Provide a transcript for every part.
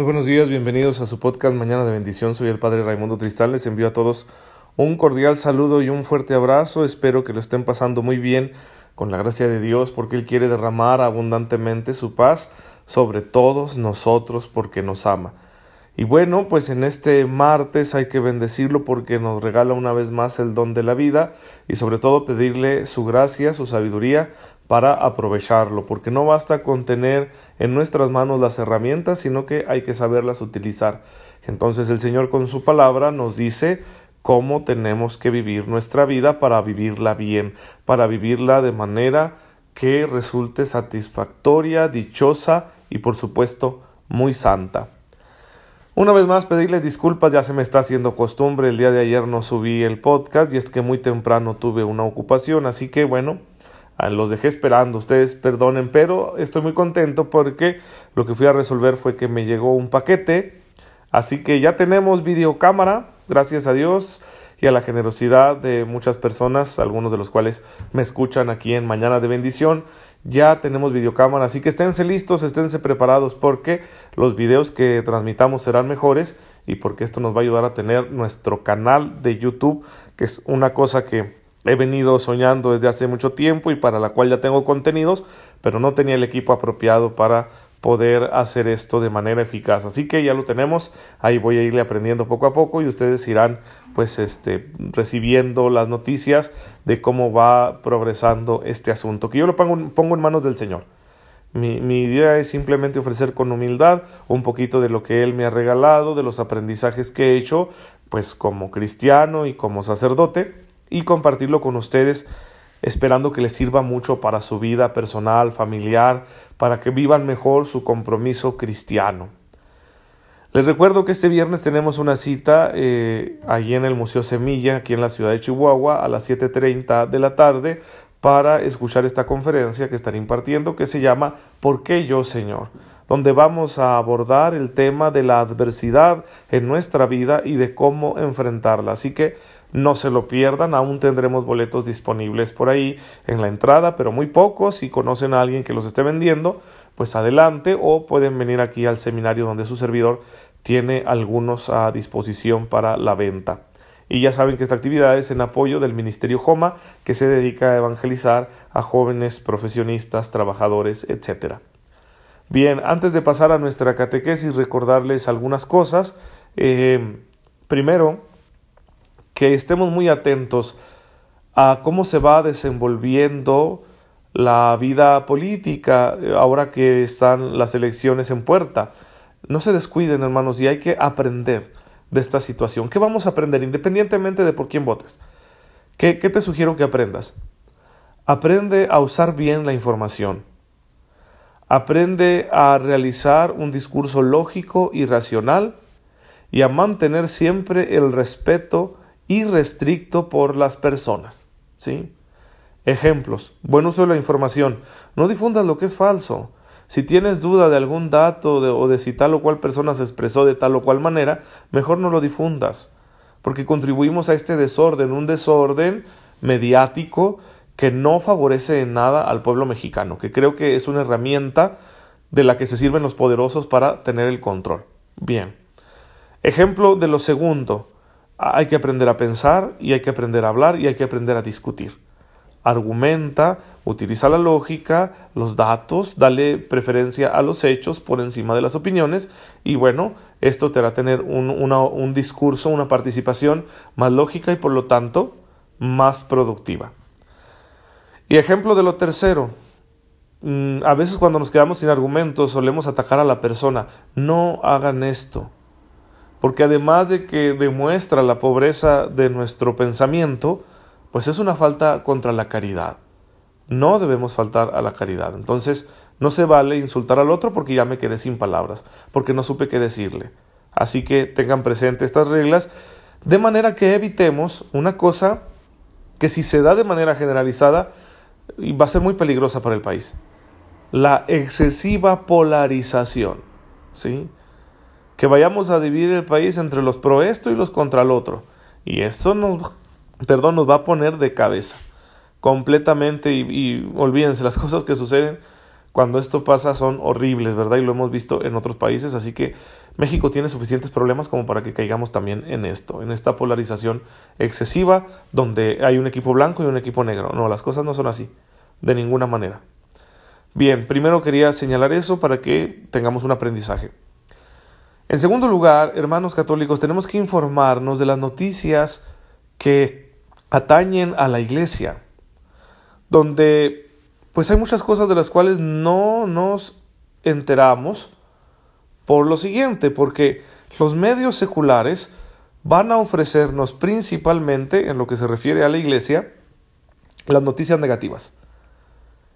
Muy buenos días, bienvenidos a su podcast Mañana de Bendición. Soy el Padre Raimundo Tristán. Les envío a todos un cordial saludo y un fuerte abrazo. Espero que lo estén pasando muy bien con la gracia de Dios porque Él quiere derramar abundantemente su paz sobre todos nosotros porque nos ama. Y bueno, pues en este martes hay que bendecirlo porque nos regala una vez más el don de la vida y sobre todo pedirle su gracia, su sabiduría para aprovecharlo, porque no basta con tener en nuestras manos las herramientas, sino que hay que saberlas utilizar. Entonces el Señor con su palabra nos dice cómo tenemos que vivir nuestra vida para vivirla bien, para vivirla de manera que resulte satisfactoria, dichosa y por supuesto muy santa. Una vez más pedirles disculpas, ya se me está haciendo costumbre, el día de ayer no subí el podcast y es que muy temprano tuve una ocupación, así que bueno, ah, los dejé esperando, ustedes perdonen, pero estoy muy contento porque lo que fui a resolver fue que me llegó un paquete, así que ya tenemos videocámara, gracias a Dios, y a la generosidad de muchas personas, algunos de los cuales me escuchan aquí en Mañana de Bendición. Ya tenemos videocámara, así que esténse listos, esténse preparados porque los videos que transmitamos serán mejores y porque esto nos va a ayudar a tener nuestro canal de YouTube, que es una cosa que he venido soñando desde hace mucho tiempo y para la cual ya tengo contenidos, pero no tenía el equipo apropiado para poder hacer esto de manera eficaz. Así que ya lo tenemos, ahí voy a irle aprendiendo poco a poco y ustedes irán pues este recibiendo las noticias de cómo va progresando este asunto, que yo lo pongo, pongo en manos del Señor. Mi, mi, idea es simplemente ofrecer con humildad un poquito de lo que Él me ha regalado, de los aprendizajes que he hecho, pues como cristiano y como sacerdote, y compartirlo con ustedes esperando que les sirva mucho para su vida personal, familiar, para que vivan mejor su compromiso cristiano. Les recuerdo que este viernes tenemos una cita eh, allí en el Museo Semilla, aquí en la ciudad de Chihuahua, a las 7.30 de la tarde, para escuchar esta conferencia que estaré impartiendo, que se llama ¿Por qué yo, Señor? donde vamos a abordar el tema de la adversidad en nuestra vida y de cómo enfrentarla. Así que no se lo pierdan, aún tendremos boletos disponibles por ahí en la entrada, pero muy pocos. Si conocen a alguien que los esté vendiendo, pues adelante o pueden venir aquí al seminario donde su servidor tiene algunos a disposición para la venta. Y ya saben que esta actividad es en apoyo del Ministerio Joma, que se dedica a evangelizar a jóvenes profesionistas, trabajadores, etc. Bien, antes de pasar a nuestra catequesis, recordarles algunas cosas. Eh, primero, que estemos muy atentos a cómo se va desenvolviendo la vida política eh, ahora que están las elecciones en puerta. No se descuiden, hermanos, y hay que aprender de esta situación. ¿Qué vamos a aprender independientemente de por quién votes? ¿Qué, qué te sugiero que aprendas? Aprende a usar bien la información. Aprende a realizar un discurso lógico y racional y a mantener siempre el respeto irrestricto por las personas. ¿sí? Ejemplos. Buen uso de la información. No difundas lo que es falso. Si tienes duda de algún dato o de si tal o cual persona se expresó de tal o cual manera, mejor no lo difundas, porque contribuimos a este desorden, un desorden mediático que no favorece en nada al pueblo mexicano, que creo que es una herramienta de la que se sirven los poderosos para tener el control. Bien. Ejemplo de lo segundo, hay que aprender a pensar y hay que aprender a hablar y hay que aprender a discutir. Argumenta, utiliza la lógica, los datos, dale preferencia a los hechos por encima de las opiniones y bueno, esto te hará tener un, un discurso, una participación más lógica y por lo tanto más productiva. Y ejemplo de lo tercero, mm, a veces cuando nos quedamos sin argumentos solemos atacar a la persona. No hagan esto porque además de que demuestra la pobreza de nuestro pensamiento, pues es una falta contra la caridad. No debemos faltar a la caridad. Entonces, no se vale insultar al otro porque ya me quedé sin palabras, porque no supe qué decirle. Así que tengan presente estas reglas de manera que evitemos una cosa que si se da de manera generalizada va a ser muy peligrosa para el país. La excesiva polarización. ¿Sí? Que vayamos a dividir el país entre los pro esto y los contra el otro. Y esto nos, perdón, nos va a poner de cabeza completamente y, y olvídense las cosas que suceden cuando esto pasa son horribles, ¿verdad? Y lo hemos visto en otros países, así que México tiene suficientes problemas como para que caigamos también en esto, en esta polarización excesiva donde hay un equipo blanco y un equipo negro. No, las cosas no son así, de ninguna manera. Bien, primero quería señalar eso para que tengamos un aprendizaje. En segundo lugar, hermanos católicos, tenemos que informarnos de las noticias que atañen a la iglesia, donde pues hay muchas cosas de las cuales no nos enteramos por lo siguiente, porque los medios seculares van a ofrecernos principalmente, en lo que se refiere a la iglesia, las noticias negativas.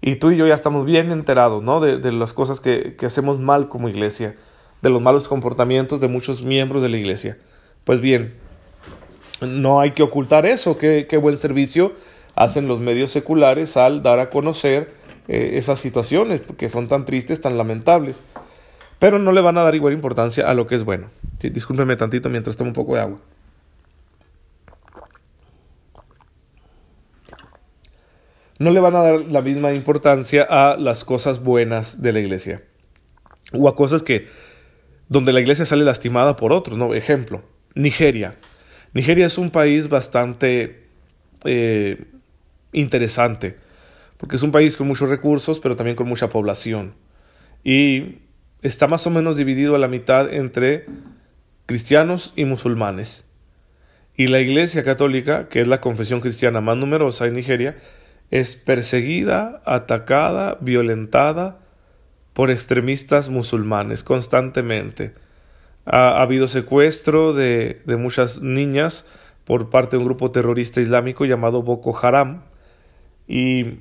Y tú y yo ya estamos bien enterados ¿no? de, las cosas que, que hacemos mal como iglesia, de los malos comportamientos de muchos miembros de la iglesia. Pues bien, no hay que ocultar eso, qué, qué buen servicio hacen los medios seculares al dar a conocer eh, esas situaciones que son tan tristes, tan lamentables. Pero no le van a dar igual importancia a lo que es bueno. Sí, discúlpeme tantito mientras tomo un poco de agua. No le van a dar la misma importancia a las cosas buenas de la iglesia. O a cosas que donde la iglesia sale lastimada por otros, ¿no? Ejemplo, Nigeria. Nigeria es un país bastante eh, interesante, porque es un país con muchos recursos, pero también con mucha población. Y está más o menos dividido a la mitad entre cristianos y musulmanes. Y la Iglesia Católica, que es la confesión cristiana más numerosa en Nigeria, es perseguida, atacada, violentada por extremistas musulmanes constantemente. Ha, habido secuestro de, de muchas niñas por parte de un grupo terrorista islámico llamado Boko Haram, y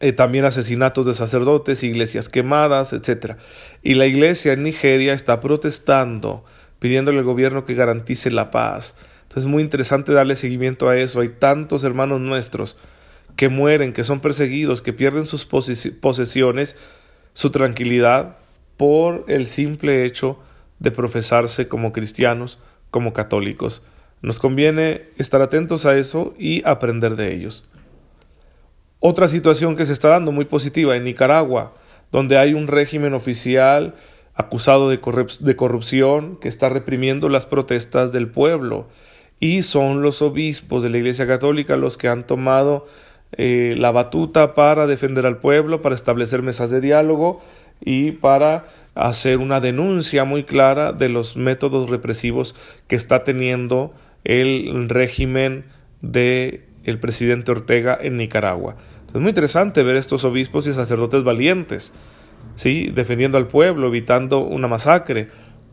eh, también asesinatos de sacerdotes, iglesias quemadas, etc. Y la iglesia en Nigeria está protestando, pidiéndole al gobierno que garantice la paz. Entonces es muy interesante darle seguimiento a eso. Hay tantos hermanos nuestros que mueren, que son perseguidos, que pierden sus posesiones, su tranquilidad, por el simple hecho de profesarse como cristianos, como católicos. Nos conviene estar atentos a eso y aprender de ellos. Otra situación que se está dando muy positiva en Nicaragua, donde hay un régimen oficial acusado de, corrupción que está reprimiendo las protestas del pueblo. Y son los obispos de la Iglesia Católica los que han tomado eh, la batuta para defender al pueblo, para establecer mesas de diálogo y para hacer una denuncia muy clara de los métodos represivos que está teniendo el régimen de el presidente Ortega en Nicaragua. Es muy interesante ver estos obispos y sacerdotes valientes, ¿sí? defendiendo al pueblo, evitando una masacre.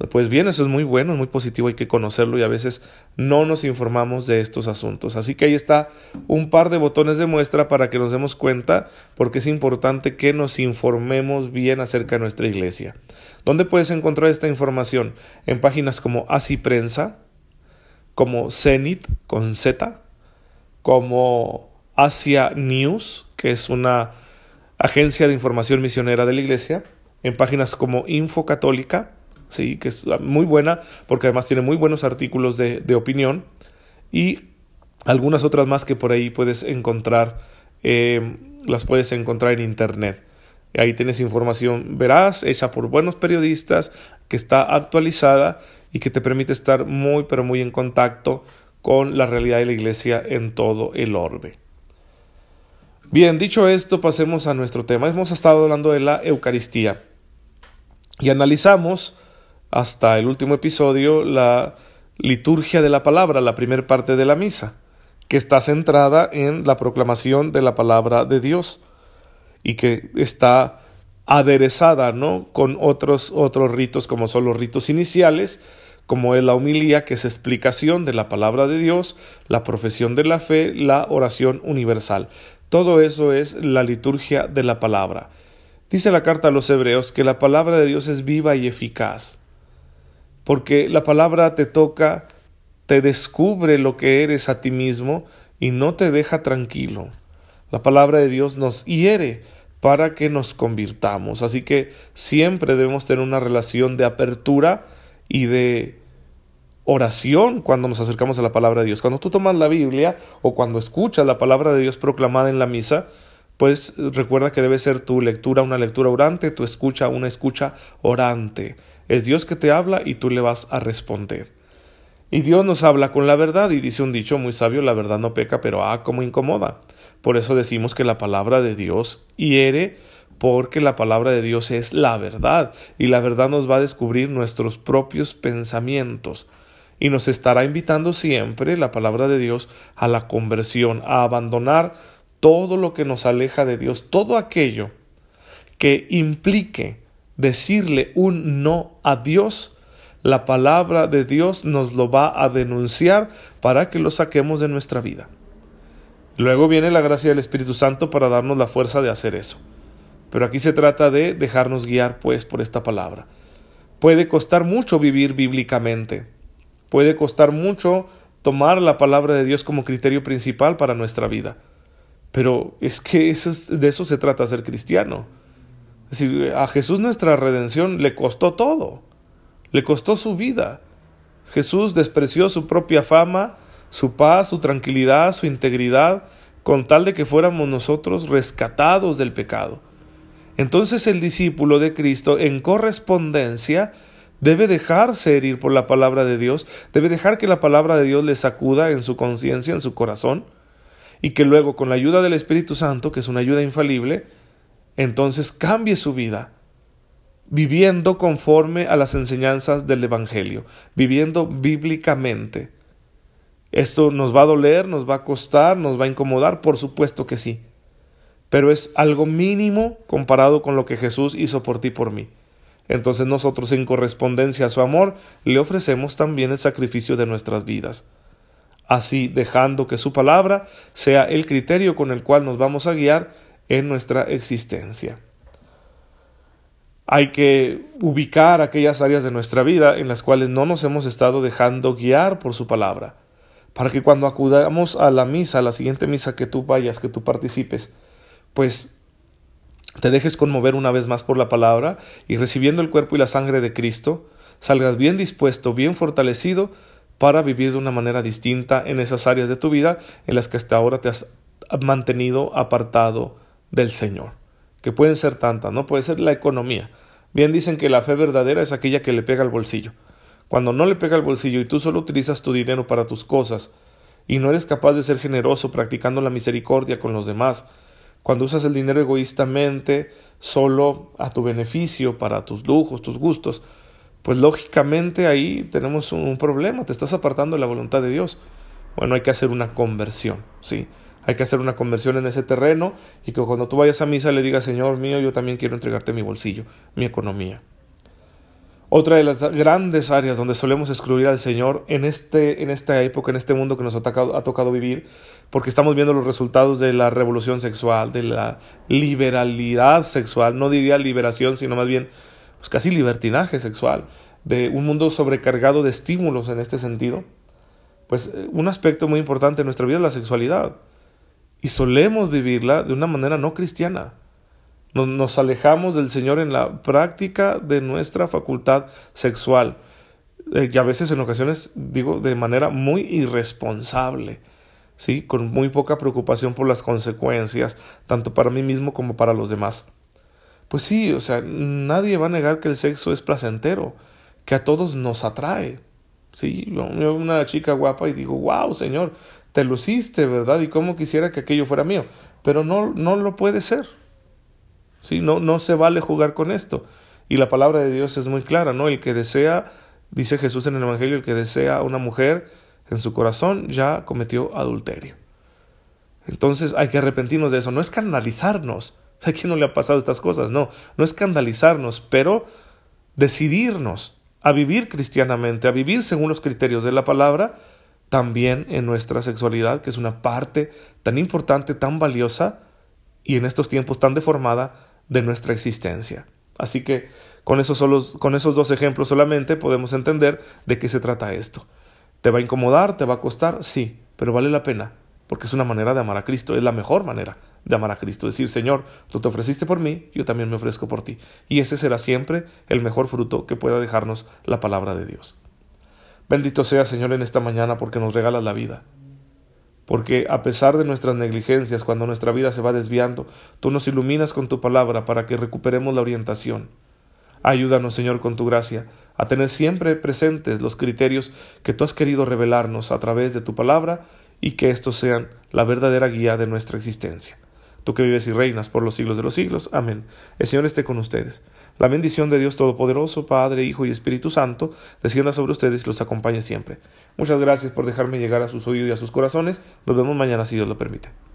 Pues bien, eso es muy bueno, es muy positivo, hay que conocerlo y a veces no nos informamos de estos asuntos. Así que ahí está un par de botones de muestra para que nos demos cuenta, porque es importante que nos informemos bien acerca de nuestra iglesia. ¿Dónde puedes encontrar esta información? En páginas como Así Prensa, como Zenit con Z, como Asia News, que es una agencia de información misionera de la iglesia, en páginas como Info Católica, ¿sí? que es muy buena porque además tiene muy buenos artículos de, opinión y algunas otras más que por ahí puedes encontrar, eh, las puedes encontrar en internet. Ahí tienes información veraz, hecha por buenos periodistas, que está actualizada y que te permite estar muy pero muy en contacto con la realidad de la iglesia en todo el orbe. Bien, dicho esto, pasemos a nuestro tema. Hemos estado hablando de la Eucaristía y analizamos hasta el último episodio la liturgia de la palabra, la primera parte de la misa, que está centrada en la proclamación de la palabra de Dios y que está aderezada, ¿no? con otros otros ritos como son los ritos iniciales, como es la humilía, que es explicación de la palabra de Dios, la profesión de la fe, la oración universal. Todo eso es la liturgia de la palabra. Dice la carta a los hebreos que la palabra de Dios es viva y eficaz, porque la palabra te toca, te descubre lo que eres a ti mismo y no te deja tranquilo. La palabra de Dios nos hiere para que nos convirtamos. Así que siempre debemos tener una relación de apertura y de oración cuando nos acercamos a la palabra de Dios. Cuando tú tomas la Biblia o cuando escuchas la palabra de Dios proclamada en la misa, pues recuerda que debe ser tu lectura una lectura orante, tu escucha una escucha orante. Es Dios que te habla y tú le vas a responder. Y Dios nos habla con la verdad y dice un dicho muy sabio, la verdad no peca, pero ah, como incomoda. Por eso decimos que la palabra de Dios hiere, porque la palabra de Dios es la verdad y la verdad nos va a descubrir nuestros propios pensamientos y nos estará invitando siempre la palabra de Dios a la conversión, a abandonar todo lo que nos aleja de Dios, todo aquello que implique decirle un no a Dios, la palabra de Dios nos lo va a denunciar para que lo saquemos de nuestra vida. Luego viene la gracia del Espíritu Santo para darnos la fuerza de hacer eso. Pero aquí se trata de dejarnos guiar pues por esta palabra. Puede costar mucho vivir bíblicamente. Puede costar mucho tomar la palabra de Dios como criterio principal para nuestra vida. Pero es que de eso se trata ser cristiano. Decir, a Jesús nuestra redención le costó todo. Le costó su vida. Jesús despreció su propia fama, su paz, su tranquilidad, su integridad, con tal de que fuéramos nosotros rescatados del pecado. Entonces el discípulo de Cristo, en correspondencia, debe dejarse herir por la palabra de Dios, debe dejar que la palabra de Dios le sacuda en su conciencia, en su corazón, y que luego con la ayuda del Espíritu Santo, que es una ayuda infalible, entonces cambie su vida, viviendo conforme a las enseñanzas del Evangelio, viviendo bíblicamente. Esto nos va a doler, nos va a costar, nos va a incomodar, por supuesto que sí, pero es algo mínimo comparado con lo que Jesús hizo por ti y por mí. Entonces nosotros en correspondencia a su amor le ofrecemos también el sacrificio de nuestras vidas. Así dejando que su palabra sea el criterio con el cual nos vamos a guiar en nuestra existencia. Hay que ubicar aquellas áreas de nuestra vida en las cuales no nos hemos estado dejando guiar por su palabra, para que cuando acudamos a la misa, a la siguiente misa que tú vayas, que tú participes, pues te dejes conmover una vez más por la palabra y recibiendo el cuerpo y la sangre de Cristo, salgas bien dispuesto, bien fortalecido para vivir de una manera distinta en esas áreas de tu vida en las que hasta ahora te has mantenido apartado del Señor, que pueden ser tantas, ¿no? Puede ser la economía. Bien dicen que la fe verdadera es aquella que le pega al bolsillo. Cuando no le pega al bolsillo y tú solo utilizas tu dinero para tus cosas y no eres capaz de ser generoso practicando la misericordia con los demás, cuando usas el dinero egoístamente, solo a tu beneficio, para tus lujos, tus gustos, pues lógicamente ahí tenemos un problema, te estás apartando de la voluntad de Dios. Bueno, hay que hacer una conversión, ¿sí? Hay que hacer una conversión en ese terreno y que cuando tú vayas a misa le digas, Señor mío, yo también quiero entregarte mi bolsillo, mi economía. Otra de las grandes áreas donde solemos excluir al Señor en, este, en esta época, en este mundo que nos ha tocado, ha tocado vivir, porque estamos viendo los resultados de la revolución sexual, de la liberalidad sexual, no diría liberación, sino más bien pues casi libertinaje sexual, de un mundo sobrecargado de estímulos en este sentido. Pues eh, un aspecto muy importante en nuestra vida es la sexualidad, y solemos vivirla de una manera no cristiana. Nos, alejamos del Señor en la práctica de nuestra facultad sexual. Eh, y a veces en ocasiones digo de manera muy irresponsable, ¿sí? con muy poca preocupación por las consecuencias, tanto para mí mismo como para los demás. Pues sí, o sea, nadie va a negar que el sexo es placentero, que a todos nos atrae. Sí, yo veo una chica guapa y digo, wow, Señor, te luciste, ¿verdad? Y cómo quisiera que aquello fuera mío. Pero no, no lo puede ser. ¿sí? No, no se vale jugar con esto. Y la palabra de Dios es muy clara, ¿no? El que desea, dice Jesús en el Evangelio, el que desea a una mujer en su corazón ya cometió adulterio. Entonces hay que arrepentirnos de eso, no escandalizarnos. ¿A quién no le ha pasado estas cosas? No, no escandalizarnos, pero decidirnos a vivir cristianamente, a vivir según los criterios de la palabra, también en nuestra sexualidad, que es una parte tan importante, tan valiosa y en estos tiempos tan deformada de nuestra existencia. Así que con esos, solos, con esos dos ejemplos solamente podemos entender de qué se trata esto. ¿Te va a incomodar? ¿Te va a costar? Sí, pero vale la pena, porque es una manera de amar a Cristo, es la mejor manera de amar a Cristo. Decir, Señor, tú te ofreciste por mí, yo también me ofrezco por ti. Y ese será siempre el mejor fruto que pueda dejarnos la palabra de Dios. Bendito sea, Señor, en esta mañana porque nos regalas la vida porque a pesar de nuestras negligencias, cuando nuestra vida se va desviando, tú nos iluminas con tu palabra para que recuperemos la orientación. Ayúdanos, Señor, con tu gracia, a tener siempre presentes los criterios que tú has querido revelarnos a través de tu palabra y que estos sean la verdadera guía de nuestra existencia. Tú que vives y reinas por los siglos de los siglos. Amén. El Señor esté con ustedes. La bendición de Dios Todopoderoso, Padre, Hijo y Espíritu Santo, descienda sobre ustedes y los acompañe siempre. Muchas gracias por dejarme llegar a sus oídos y a sus corazones. Nos vemos mañana si Dios lo permite.